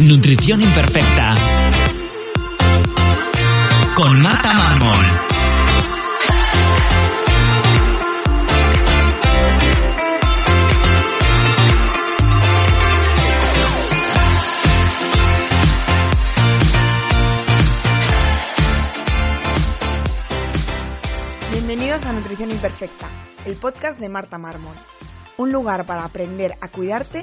Nutrición Imperfecta. Con Marta Mármol. Bienvenidos a Nutrición Imperfecta, el podcast de Marta Mármol. Un lugar para aprender a cuidarte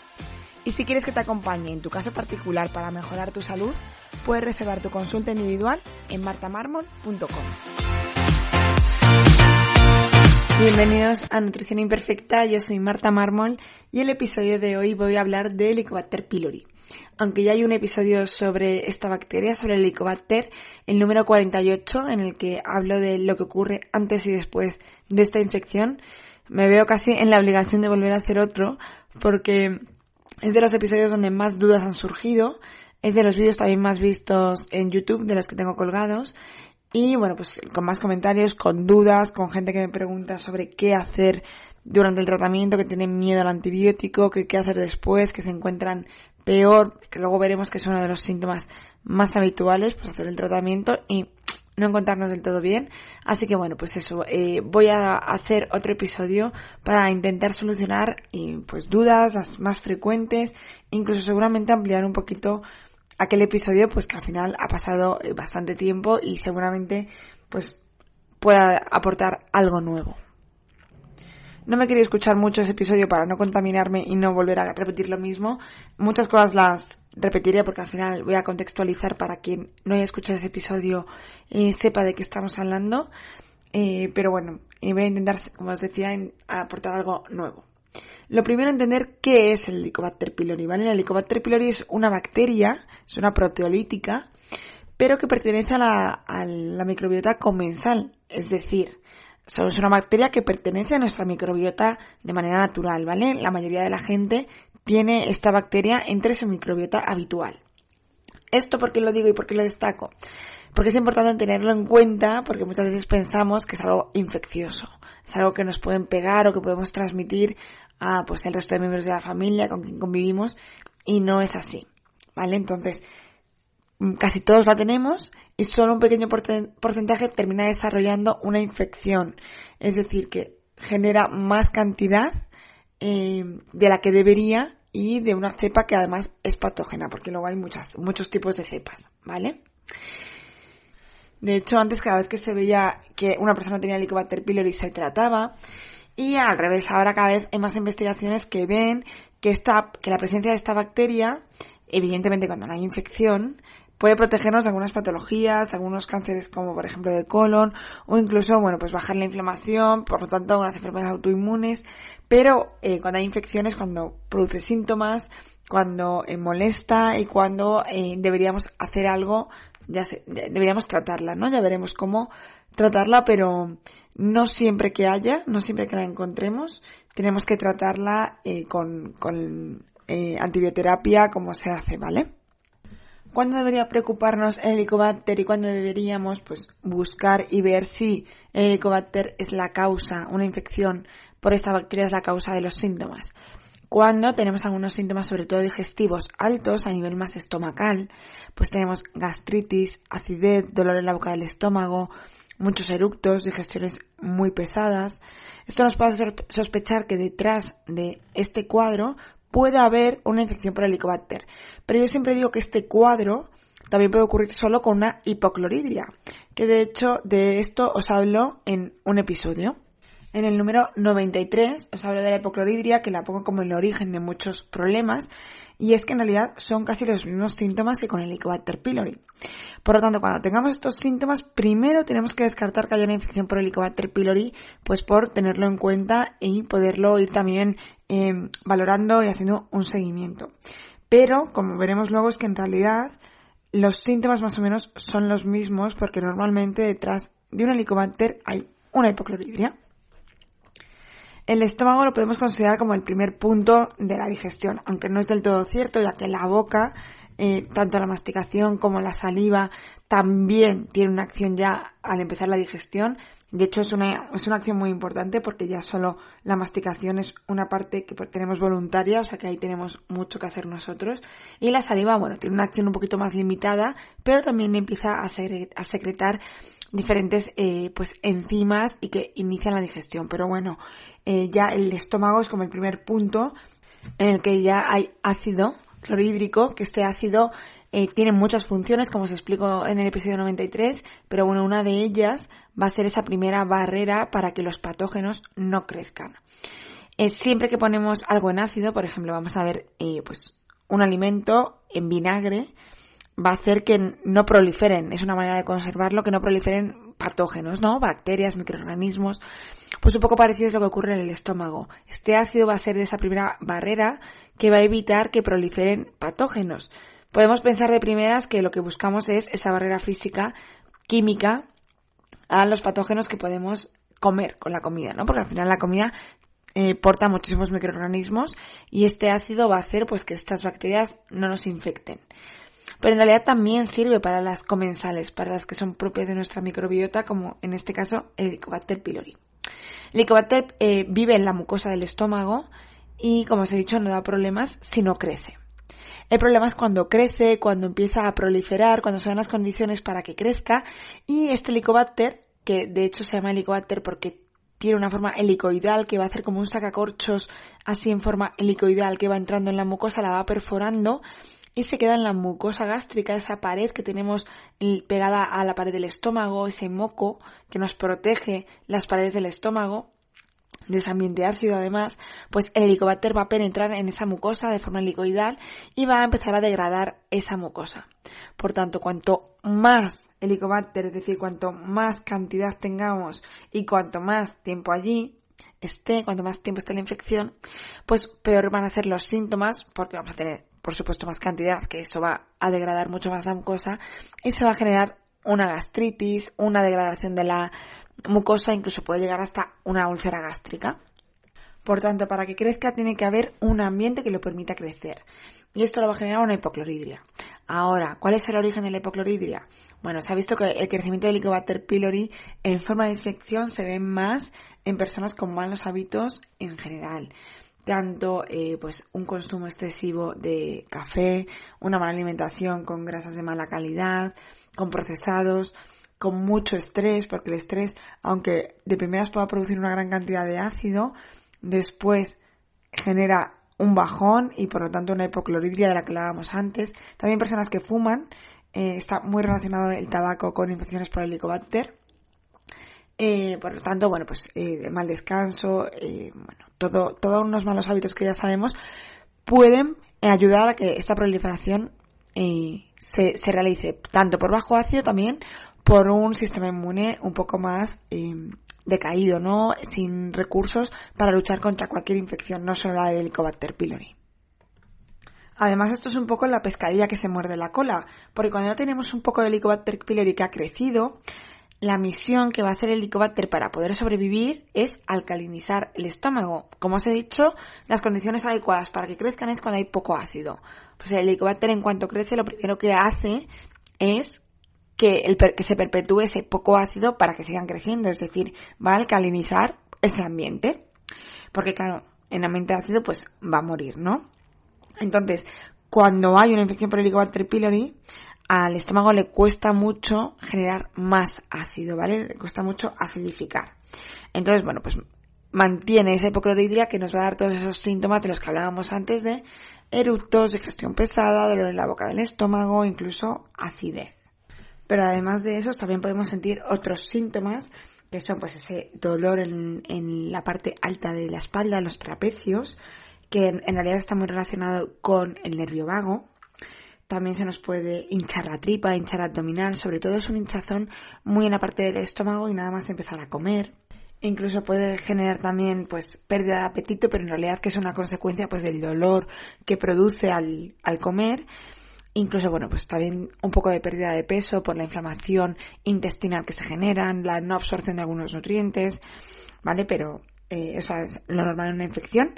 Y si quieres que te acompañe en tu caso particular para mejorar tu salud, puedes reservar tu consulta individual en martamarmol.com. Bienvenidos a Nutrición Imperfecta, yo soy Marta Mármol y el episodio de hoy voy a hablar de Helicobacter pylori. Aunque ya hay un episodio sobre esta bacteria, sobre el Helicobacter, el número 48, en el que hablo de lo que ocurre antes y después de esta infección, me veo casi en la obligación de volver a hacer otro, porque es de los episodios donde más dudas han surgido, es de los vídeos también más vistos en YouTube, de los que tengo colgados, y bueno, pues con más comentarios, con dudas, con gente que me pregunta sobre qué hacer durante el tratamiento, que tienen miedo al antibiótico, que qué hacer después, que se encuentran peor, que luego veremos que es uno de los síntomas más habituales, pues hacer el tratamiento. Y no encontrarnos del todo bien. Así que bueno, pues eso, eh, voy a hacer otro episodio para intentar solucionar y, pues dudas, las más frecuentes, incluso seguramente ampliar un poquito aquel episodio pues que al final ha pasado eh, bastante tiempo y seguramente pues pueda aportar algo nuevo. No me quería escuchar mucho ese episodio para no contaminarme y no volver a repetir lo mismo. Muchas cosas las repetiré porque al final voy a contextualizar para quien no haya escuchado ese episodio eh, sepa de qué estamos hablando. Eh, pero bueno, voy a intentar, como os decía, aportar algo nuevo. Lo primero, entender qué es el Helicobacter pylori, ¿vale? El Helicobacter pylori es una bacteria, es una proteolítica, pero que pertenece a la, microbiota comensal, es decir, es una bacteria que pertenece a nuestra microbiota de manera natural, ¿vale? La mayoría de la gente tiene esta bacteria entre su microbiota habitual. ¿Esto por qué lo digo y por qué lo destaco? Porque es importante tenerlo en cuenta porque muchas veces pensamos que es algo infeccioso, es algo que nos pueden pegar o que podemos transmitir a pues el resto de miembros de la familia con quien convivimos y no es así, ¿vale? Entonces, mm, casi todos la tenemos y solo un pequeño porcentaje termina desarrollando una infección, es decir, que genera más cantidad eh, de la que debería y de una cepa que además es patógena, porque luego hay muchas, muchos tipos de cepas, ¿vale? De hecho, antes cada vez que se veía que una persona tenía Helicobacter pylori se trataba, y al revés, ahora cada vez hay más investigaciones que ven que esta, que la presencia de esta bacteria, evidentemente cuando no hay infección, puede protegernos de algunas patologías, algunos cánceres como por ejemplo de colon, o incluso, bueno, pues bajar la inflamación, por lo tanto, unas enfermedades autoinmunes, pero eh, cuando hay infecciones, cuando produce síntomas, cuando eh, molesta y cuando eh, deberíamos hacer algo, deberíamos tratarla, ¿no? Ya veremos cómo tratarla, pero no siempre que haya, no siempre que la encontremos, tenemos que tratarla con, con eh, antibioterapia como se hace, ¿vale? ¿Cuándo debería preocuparnos el Helicobacter y cuándo deberíamos pues, buscar y ver si el Helicobacter es la causa, una infección por esta bacteria es la causa de los síntomas? Cuando tenemos algunos síntomas, sobre todo digestivos, altos a nivel más estomacal, pues tenemos gastritis, acidez, dolor en la boca del estómago, muchos eructos, digestiones muy pesadas. Esto nos puede hacer sospechar que detrás de este cuadro puede haber una infección por helicobacter. Pero yo siempre digo que este cuadro también puede ocurrir solo con una hipocloridria, que de hecho de esto os hablo en un episodio. En el número 93 os hablo de la hipocloridria, que la pongo como el origen de muchos problemas, y es que en realidad son casi los mismos síntomas que con el Helicobacter pylori. Por lo tanto, cuando tengamos estos síntomas, primero tenemos que descartar que haya una infección por Helicobacter pylori, pues por tenerlo en cuenta y poderlo ir también em, valorando y haciendo un seguimiento. Pero, como veremos luego, es que en realidad los síntomas más o menos son los mismos porque normalmente detrás de un helicobacter hay una hipocloridria. El estómago lo podemos considerar como el primer punto de la digestión, aunque no es del todo cierto, ya que la boca, eh, tanto la masticación como la saliva, también tiene una acción ya al empezar la digestión. De hecho, es una, es una acción muy importante porque ya solo la masticación es una parte que tenemos voluntaria, o sea que ahí tenemos mucho que hacer nosotros. Y la saliva, bueno, tiene una acción un poquito más limitada, pero también empieza a secretar diferentes eh, pues enzimas y que inician la digestión. Pero bueno, eh, ya el estómago es como el primer punto en el que ya hay ácido clorhídrico, que este ácido eh, tiene muchas funciones, como os explico en el episodio 93, pero bueno, una de ellas va a ser esa primera barrera para que los patógenos no crezcan. siempre que ponemos algo en ácido, por ejemplo, vamos a ver pues un alimento en vinagre, va a hacer que no proliferen, es una manera de conservarlo, que no proliferen patógenos, ¿no? Bacterias, microorganismos. Pues un poco parecido es lo que ocurre en el estómago. Este ácido va a ser de esa primera barrera que va a evitar que proliferen patógenos. Podemos pensar de primeras que lo que buscamos es esa barrera física, química, a los patógenos que podemos comer con la comida, ¿no? Porque al final la comida eh, porta muchísimos microorganismos y este ácido va a hacer pues que estas bacterias no nos infecten pero en realidad también sirve para las comensales, para las que son propias de nuestra microbiota, como en este caso el Helicobacter pylori. El Helicobacter eh, vive en la mucosa del estómago y, como os he dicho, no da problemas si no crece. El problema es cuando crece, cuando empieza a proliferar, cuando se dan las condiciones para que crezca y este Helicobacter, que de hecho se llama Helicobacter porque tiene una forma helicoidal que va a hacer como un sacacorchos así en forma helicoidal que va entrando en la mucosa, la va perforando y se queda en la mucosa gástrica, esa pared que tenemos pegada a la pared del estómago, ese moco que nos protege las paredes del estómago, de ese ambiente ácido además, pues el helicobacter va a penetrar en esa mucosa de forma helicoidal y va a empezar a degradar esa mucosa. Por tanto, cuanto más helicobacter, es decir, cuanto más cantidad tengamos y cuanto más tiempo allí esté, cuanto más tiempo esté la infección, pues peor van a ser los síntomas porque vamos a tener por supuesto más cantidad, que eso va a degradar mucho más la mucosa y se va a generar una gastritis, una degradación de la mucosa, incluso puede llegar hasta una úlcera gástrica. Por tanto, para que crezca tiene que haber un ambiente que lo permita crecer. Y esto lo va a generar una hipocloridria. Ahora, ¿cuál es el origen de la hipocloridria? Bueno, se ha visto que el crecimiento del Helicobacter pylori en forma de infección se ve más en personas con malos hábitos en general tanto eh, pues un consumo excesivo de café, una mala alimentación con grasas de mala calidad, con procesados, con mucho estrés, porque el estrés, aunque de primeras pueda producir una gran cantidad de ácido, después genera un bajón y por lo tanto una hipocloridria de la que hablábamos antes. También personas que fuman, eh, está muy relacionado el tabaco con infecciones por el helicobacter. Eh, por lo tanto, bueno, pues eh, mal descanso, eh, bueno, todo, todos unos malos hábitos que ya sabemos pueden ayudar a que esta proliferación se, se realice tanto por bajo ácido también por un sistema inmune un poco más decaído, ¿no? Sin recursos para luchar contra cualquier infección, no solo la del Helicobacter pylori. Además, esto es un poco la pescadilla que se muerde la cola, porque cuando ya tenemos un poco de Helicobacter pylori que ha crecido, la misión que va a hacer el Helicobacter para poder sobrevivir es alcalinizar el estómago. Como os he dicho, las condiciones adecuadas para que crezcan es cuando hay poco ácido. Pues el Helicobacter en cuanto crece lo primero que hace es que, el, que se perpetúe ese poco ácido para que sigan creciendo. Es decir, va a alcalinizar ese ambiente. Porque claro, en ambiente ácido pues va a morir, ¿no? Entonces, cuando hay una infección por Helicobacter pylori, al estómago le cuesta mucho generar más ácido, ¿vale? Le cuesta mucho acidificar. Entonces, bueno, pues mantiene esa hipocloridria que nos va a dar todos esos síntomas de los que hablábamos antes de eructos, digestión pesada, dolor en la boca del estómago, incluso acidez. Pero además de eso, también podemos sentir otros síntomas que son pues ese dolor en, en la parte alta de la espalda, en los trapecios, que en realidad está muy relacionado con el nervio vago, también se nos puede hinchar la tripa, hinchar abdominal, sobre todo es un hinchazón muy en la parte del estómago y nada más empezar a comer. Incluso puede generar también pues pérdida de apetito, pero en realidad que es una consecuencia pues del dolor que produce al, al comer. incluso, bueno, pues también un poco de pérdida de peso por la inflamación intestinal que se generan, la no absorción de algunos nutrientes, ¿vale? Pero eh, eso es lo normal en una infección.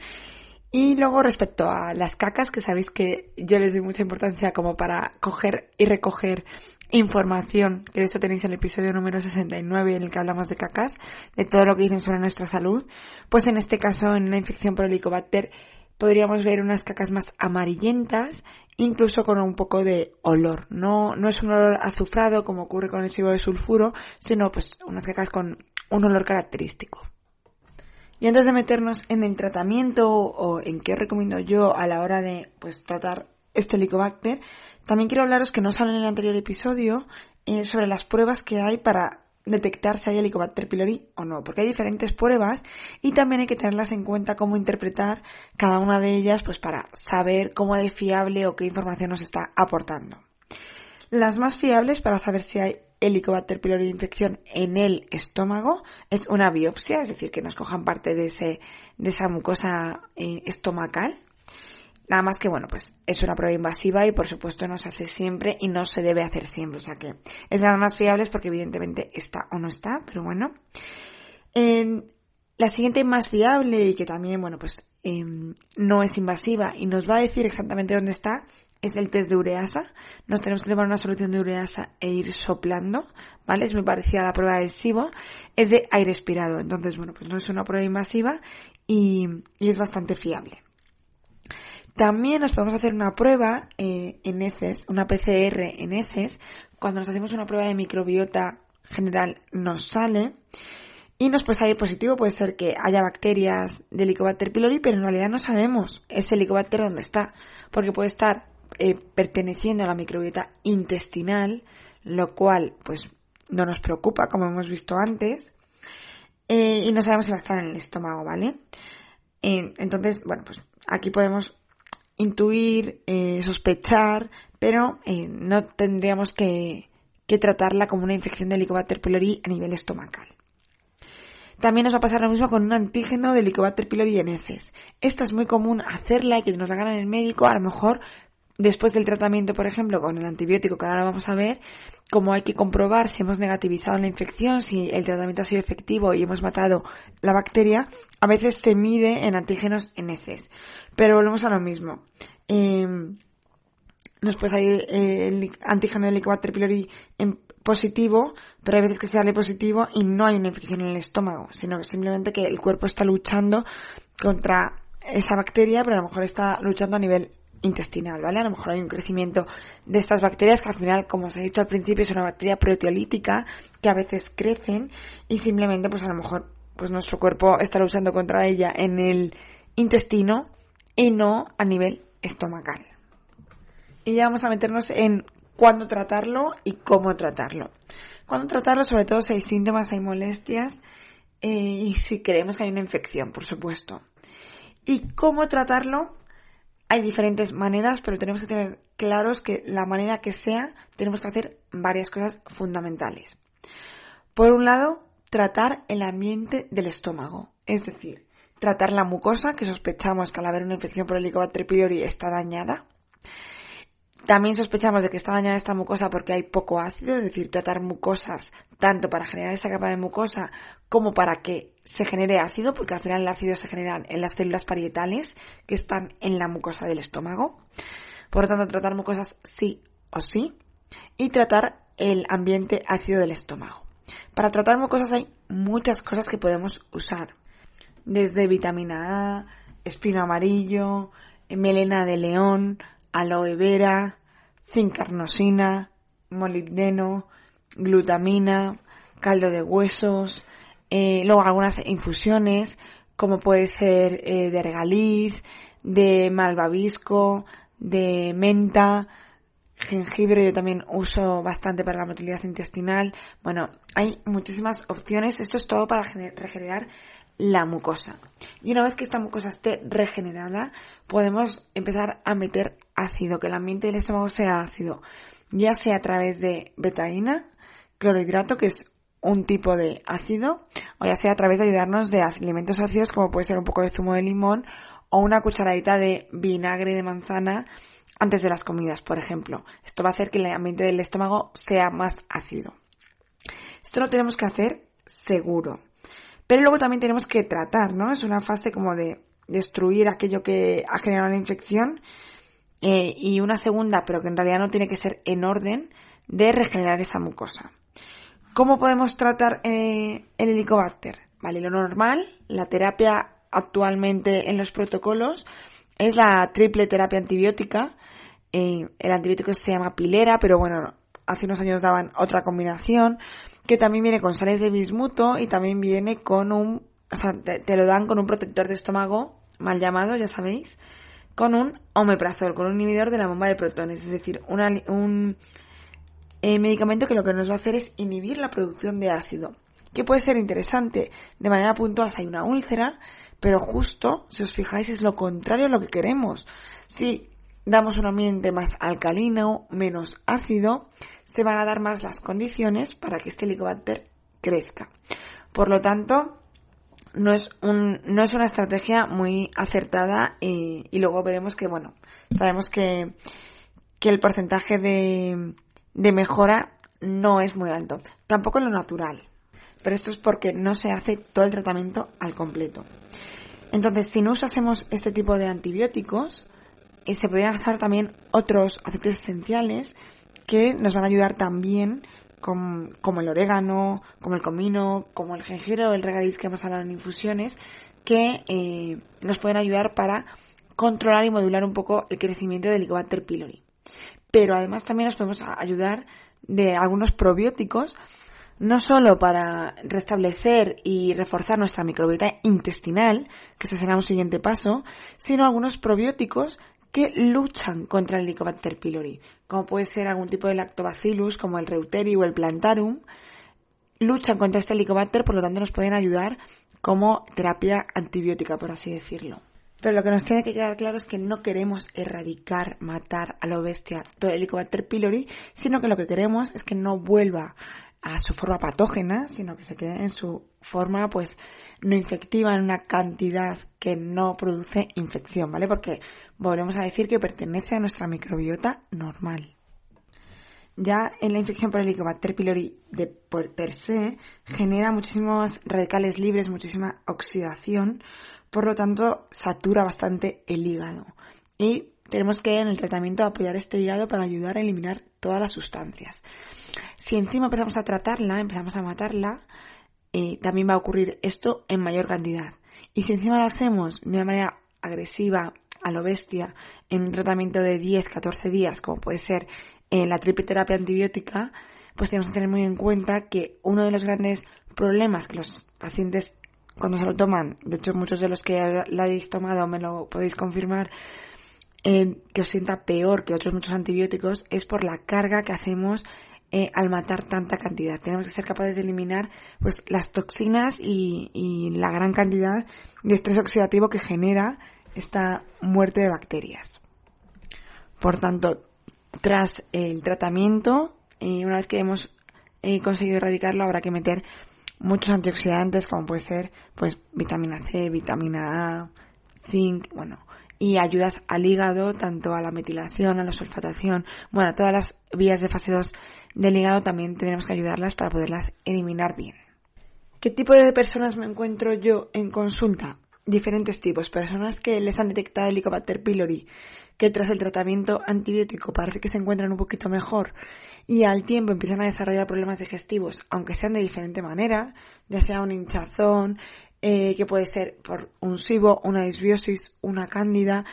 Y luego respecto a las cacas, que sabéis que yo les doy mucha importancia como para coger y recoger información, que de eso tenéis el episodio número 69 en el que hablamos de cacas, de todo lo que dicen sobre nuestra salud, pues en este caso en una infección por helicobacter podríamos ver unas cacas más amarillentas, incluso con un poco de olor. No, no es un olor azufrado como ocurre con el cibo de sulfuro, sino pues unas cacas con un olor característico. Y antes de meternos en el tratamiento o en qué recomiendo yo a la hora de pues tratar este Helicobacter, también quiero hablaros que no sale en el anterior episodio eh, sobre las pruebas que hay para detectar si hay Helicobacter pylori o no, porque hay diferentes pruebas y también hay que tenerlas en cuenta cómo interpretar cada una de ellas pues para saber cómo de fiable o qué información nos está aportando. Las más fiables para saber si hay Helicobacter pylori infección en el estómago es una biopsia, es decir, que nos cojan parte de, ese, de esa mucosa eh, estomacal. Nada más que, bueno, pues es una prueba invasiva y por supuesto no se hace siempre y no se debe hacer siempre. O sea que es de más fiables porque evidentemente está o no está, pero bueno. la siguiente más fiable y que también, bueno, pues em, no es invasiva y nos va a decir exactamente dónde está es el test de ureasa. Nos tenemos que tomar una solución de ureasa e ir soplando, ¿vale? Es muy parecida a la prueba del SIBO. Es de aire expirado. Entonces, bueno, pues no es una prueba invasiva y, es bastante fiable. También nos podemos hacer una prueba eh, en heces, una PCR en heces. Cuando nos hacemos una prueba de microbiota general nos sale. Y nos puede salir positivo, puede ser que haya bacterias de Helicobacter pylori, pero en realidad no sabemos ese Helicobacter dónde está, porque puede estar eh, perteneciendo a la microbiota intestinal, lo cual pues no nos preocupa, como hemos visto antes, eh, y no sabemos si va a estar en el estómago, ¿vale? entonces, bueno, pues aquí podemos intuir, eh, sospechar, pero no tendríamos que, tratarla como una infección de Helicobacter pylori a nivel estomacal. También nos va a pasar lo mismo con un antígeno de Helicobacter pylori en heces. Esta es muy común hacerla y que nos la hagan el médico, a lo mejor después del tratamiento, por ejemplo, con el antibiótico, que ahora vamos a ver, cómo hay que comprobar si hemos negativizado la infección, si el tratamiento ha sido efectivo y hemos matado la bacteria, a veces se mide en antígenos en heces. Pero volvemos a lo mismo. Em, nos puede el antígeno del Helicobacter pylori en positivo, pero hay veces que sale positivo y no hay una infección en el estómago, sino simplemente que el cuerpo está luchando contra esa bacteria, pero a lo mejor está luchando a nivel intestinal, ¿vale? A lo mejor hay un crecimiento de estas bacterias que al final, como os he dicho al principio, es una bacteria proteolítica que a veces crecen y simplemente pues a lo mejor pues nuestro cuerpo está luchando contra ella en el intestino y no a nivel estomacal. Y ya vamos a meternos en cuándo tratarlo y cómo tratarlo. Cuándo tratarlo, sobre todo si hay síntomas, hay molestias eh, y si creemos que hay una infección, por supuesto. Y cómo tratarlo, hay diferentes maneras, pero tenemos que tener claros que la manera que sea, tenemos que hacer varias cosas fundamentales. Por un lado, tratar el ambiente del estómago, es decir, tratar la mucosa, que sospechamos que al haber una infección por Helicobacter pylori está dañada, también sospechamos de que está dañada esta mucosa porque hay poco ácido, es decir, tratar mucosas tanto para generar esa capa de mucosa como para que se genere ácido, porque al final el ácido se genera en las células parietales que están en la mucosa del estómago. Por lo tanto, tratar mucosas sí o sí y tratar el ambiente ácido del estómago. Para tratar mucosas hay muchas cosas que podemos usar, desde vitamina A, espino amarillo, melena de león, aloe vera, zincarnosina, molibdeno, glutamina, caldo de huesos, eh, luego algunas infusiones como puede ser eh, de regaliz, de malvavisco, de menta, jengibre yo también uso bastante para la motilidad intestinal. Bueno, hay muchísimas opciones. Esto es todo para regenerar la mucosa. Y una vez que esta mucosa esté regenerada, podemos empezar a meter ácido, que el ambiente del estómago sea ácido, ya sea a través de betaína, clorhidrato, que es un tipo de ácido, o ya sea a través de ayudarnos de alimentos ácidos como puede ser un poco de zumo de limón o una cucharadita de vinagre de manzana antes de las comidas, por ejemplo. Esto va a hacer que el ambiente del estómago sea más ácido. Esto lo tenemos que hacer seguro. Pero luego también tenemos que tratar, ¿no? Es una fase como de destruir aquello que ha generado la infección eh, y una segunda, pero que en realidad no tiene que ser en orden, de regenerar esa mucosa. ¿Cómo podemos tratar eh, el helicobacter? Vale, lo normal, la terapia actualmente en los protocolos es la triple terapia antibiótica. Eh, el antibiótico se llama pilera, pero bueno, hace unos años daban otra combinación que también viene con sales de bismuto y también viene con un, o sea, te, lo dan con un protector de estómago, mal llamado, ya sabéis, con un omeprazol, con un inhibidor de la bomba de protones, es decir, un eh, medicamento que lo que nos va a hacer es inhibir la producción de ácido, que puede ser interesante de manera puntual si hay una úlcera, pero justo, si os fijáis, es lo contrario a lo que queremos. Si damos un ambiente más alcalino, menos ácido, se van a dar más las condiciones para que este helicobacter crezca. Por lo tanto, no es, una estrategia muy acertada y, luego veremos que, bueno, sabemos que, el porcentaje de, mejora no es muy alto. Tampoco lo natural. Pero esto es porque no se hace todo el tratamiento al completo. Entonces, si no usásemos este tipo de antibióticos, eh, se podrían usar también otros aceites esenciales que nos van a ayudar también como el orégano, como el comino, como el jengibre o el regaliz que hemos hablado en infusiones, que eh, nos pueden ayudar para controlar y modular un poco el crecimiento del Helicobacter pylori. Pero además también nos podemos ayudar de algunos probióticos, no solo para restablecer y reforzar nuestra microbiota intestinal, que ese será un siguiente paso, sino algunos probióticos que luchan contra el Helicobacter pylori, como puede ser algún tipo de lactobacillus como el reuteri o el plantarum, luchan contra este helicobacter, por lo tanto nos pueden ayudar como terapia antibiótica, por así decirlo. Pero lo que nos tiene que quedar claro es que no queremos erradicar, matar a la bestia todo el Helicobacter pylori, sino que lo que queremos es que no vuelva a su forma patógena, sino que se quede en su forma, pues, no infectiva, en una cantidad que no produce infección, ¿vale? Porque volvemos a decir que pertenece a nuestra microbiota normal. Ya en la infección por Helicobacter pylori de per se genera muchísimos radicales libres, muchísima oxidación, por lo tanto satura bastante el hígado. Y tenemos que en el tratamiento apoyar este hígado para ayudar a eliminar todas las sustancias. Si encima empezamos a tratarla, empezamos a matarla, eh, también va a ocurrir esto en mayor cantidad. Y si encima lo hacemos de una manera agresiva, a lo bestia, en un tratamiento de 10-14 días, como puede ser en la triple terapia antibiótica, pues tenemos que tener muy en cuenta que uno de los grandes problemas que los pacientes cuando se lo toman, de hecho muchos de los que la habéis tomado me lo podéis confirmar, eh, que os sienta peor que otros muchos antibióticos, es por la carga que hacemos eh, al matar tanta cantidad. Tenemos que ser capaces de eliminar pues las toxinas y, y la gran cantidad de estrés oxidativo que genera esta muerte de bacterias. Por tanto, tras el tratamiento, eh, una vez que hemos eh, conseguido erradicarlo, habrá que meter muchos antioxidantes, como puede ser pues vitamina C, vitamina A, zinc, bueno, y ayudas al hígado, tanto a la metilación, a la sulfatación, bueno, a todas las vías de fase 2 del hígado también tenemos que ayudarlas para poderlas eliminar bien. ¿Qué tipo de personas me encuentro yo en consulta? Diferentes tipos. Personas que les han detectado el Helicobacter pylori, que tras el tratamiento antibiótico parece que se encuentran un poquito mejor y al tiempo empiezan a desarrollar problemas digestivos, aunque sean de diferente manera, ya sea un hinchazón, eh, que puede ser por un SIBO, una disbiosis, una cándida,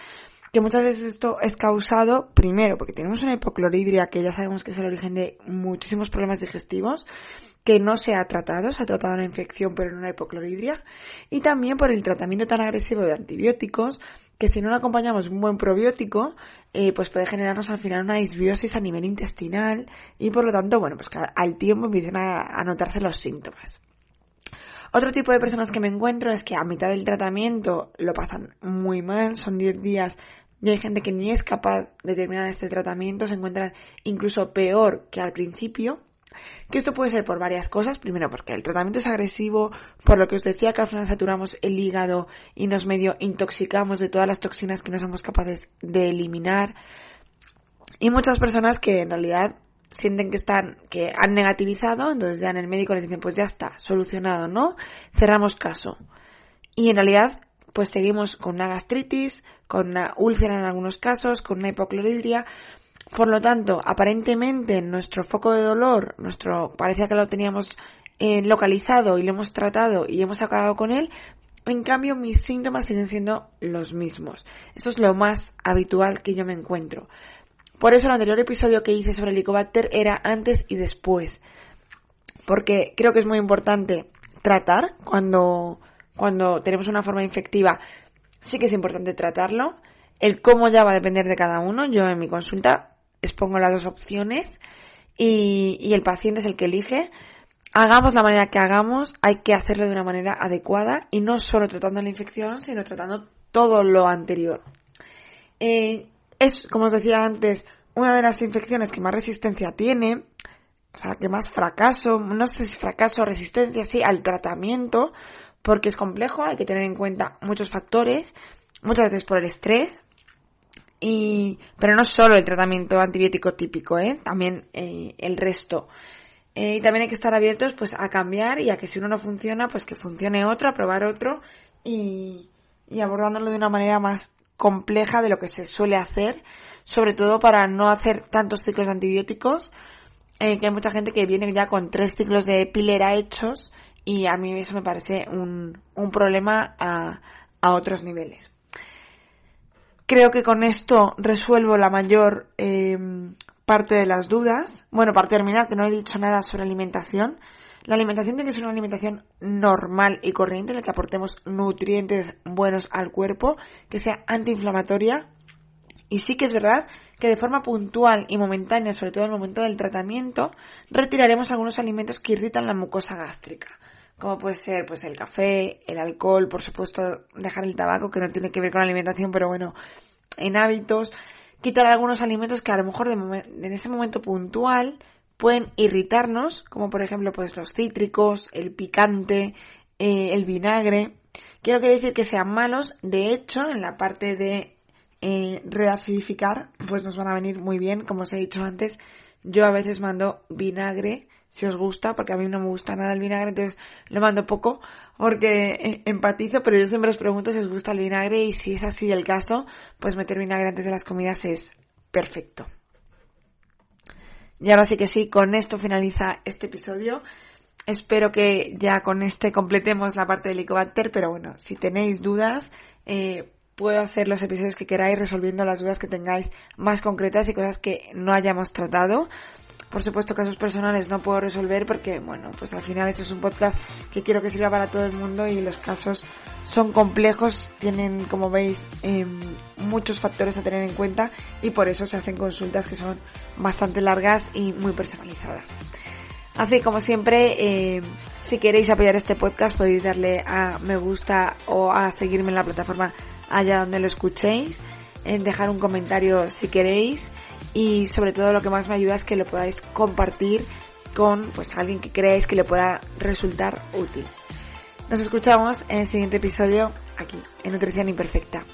que muchas veces esto es causado, primero, porque tenemos una hipocloridria, que ya sabemos que es el origen de muchísimos problemas digestivos, que no se ha tratado, se ha tratado una infección pero en una hipocloridria, y también por el tratamiento tan agresivo de antibióticos, que si no lo acompañamos un buen probiótico, eh, pues puede generarnos al final una disbiosis a nivel intestinal, y por lo tanto, bueno, pues al tiempo empiezan a, a notarse los síntomas. Otro tipo de personas que me encuentro es que a mitad del tratamiento lo pasan muy mal, son 10 días y hay gente que ni es capaz de terminar este tratamiento, se encuentran incluso peor que al principio. Que esto puede ser por varias cosas. Primero, porque el tratamiento es agresivo, por lo que os decía que al final saturamos el hígado y nos medio intoxicamos de todas las toxinas que no somos capaces de eliminar. Y muchas personas que en realidad sienten que están, que han negativizado, entonces ya en el médico les dicen, pues ya está, solucionado, ¿no? Cerramos caso. Y en realidad, pues seguimos con una gastritis, con una úlcera en algunos casos, con una hipocloridria. Por lo tanto, aparentemente nuestro foco de dolor, nuestro, parecía que lo teníamos eh, localizado y lo hemos tratado y hemos acabado con él, en cambio, mis síntomas siguen siendo los mismos. Eso es lo más habitual que yo me encuentro. Por eso el anterior episodio que hice sobre el Helicobacter era antes y después. Porque creo que es muy importante tratar cuando, cuando tenemos una forma infectiva. Sí que es importante tratarlo. El cómo ya va a depender de cada uno. Yo en mi consulta expongo las dos opciones y, y el paciente es el que elige. Hagamos la manera que hagamos, hay que hacerlo de una manera adecuada y no solo tratando la infección, sino tratando todo lo anterior. Eh, es, como os decía antes, una de las infecciones que más resistencia tiene, o sea, que más fracaso, no sé si fracaso o resistencia, sí, al tratamiento, porque es complejo, hay que tener en cuenta muchos factores, muchas veces por el estrés, y, pero no solo el tratamiento antibiótico típico, ¿eh? también eh, el resto. Eh, y también hay que estar abiertos pues a cambiar y a que si uno no funciona, pues que funcione otro, a probar otro y, y abordándolo de una manera más compleja de lo que se suele hacer, sobre todo para no hacer tantos ciclos de antibióticos, eh, que hay mucha gente que viene ya con tres ciclos de pilera hechos y a mí eso me parece un, un problema a, a otros niveles. Creo que con esto resuelvo la mayor eh, parte de las dudas. Bueno, para terminar, que no he dicho nada sobre alimentación. La alimentación tiene que ser una alimentación normal y corriente en la que aportemos nutrientes buenos al cuerpo, que sea antiinflamatoria. Y sí que es verdad que de forma puntual y momentánea, sobre todo en el momento del tratamiento, retiraremos algunos alimentos que irritan la mucosa gástrica. Como puede ser pues el café, el alcohol, por supuesto dejar el tabaco, que no tiene que ver con la alimentación, pero bueno, en hábitos, quitar algunos alimentos que a lo mejor en ese momento puntual pueden irritarnos, como por ejemplo pues los cítricos, el picante, eh, el vinagre. Quiero decir que sean malos, de hecho, en la parte de eh, reacidificar, pues nos van a venir muy bien, como os he dicho antes. Yo a veces mando vinagre, si os gusta, porque a mí no me gusta nada el vinagre, entonces lo mando poco, porque eh, empatizo, pero yo siempre os pregunto si os gusta el vinagre y si es así el caso, pues meter vinagre antes de las comidas es perfecto. Y ahora sí que sí, con esto finaliza este episodio. Espero que ya con este completemos la parte del Helicobacter, pero bueno, si tenéis dudas, eh, puedo hacer los episodios que queráis resolviendo las dudas que tengáis más concretas y cosas que no hayamos tratado. Por supuesto, casos personales no puedo resolver porque, bueno, pues al final eso es un podcast que quiero que sirva para todo el mundo y los casos son complejos, tienen, como veis, em, muchos factores a tener en cuenta y por eso se hacen consultas que son bastante largas y muy personalizadas. Así como siempre, eh, si queréis apoyar este podcast podéis darle a me gusta o a seguirme en la plataforma allá donde lo escuchéis, en dejar un comentario si queréis y sobre todo lo que más me ayuda es que lo podáis compartir con pues alguien que creáis que le pueda resultar útil. Nos escuchamos en el siguiente episodio aquí en Nutrición Imperfecta.